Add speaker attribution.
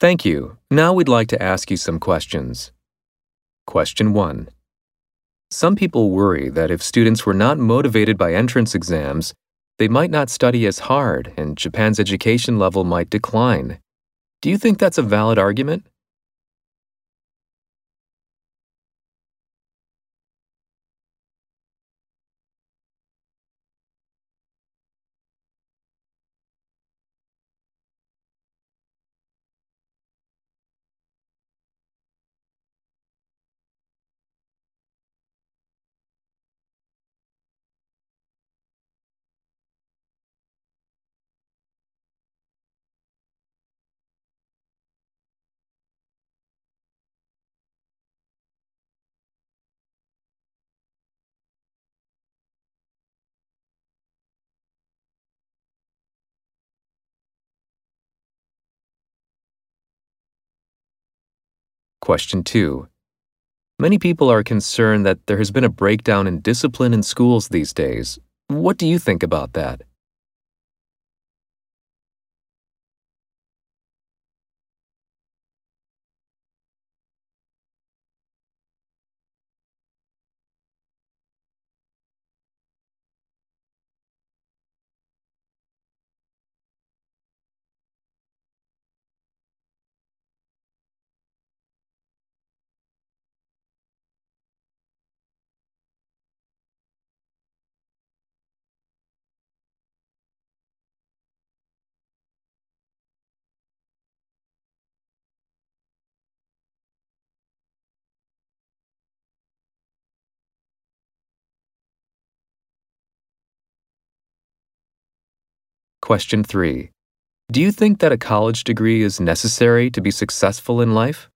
Speaker 1: Thank you. Now we'd like to ask you some questions. Question 1. Some people worry that if students were not motivated by entrance exams, they might not study as hard and Japan's education level might decline. Do you think that's a valid argument? Question 2. Many people are concerned that there has been a breakdown in discipline in schools these days. What do you think about that? Question 3. Do you think that a college degree is necessary to be successful in life?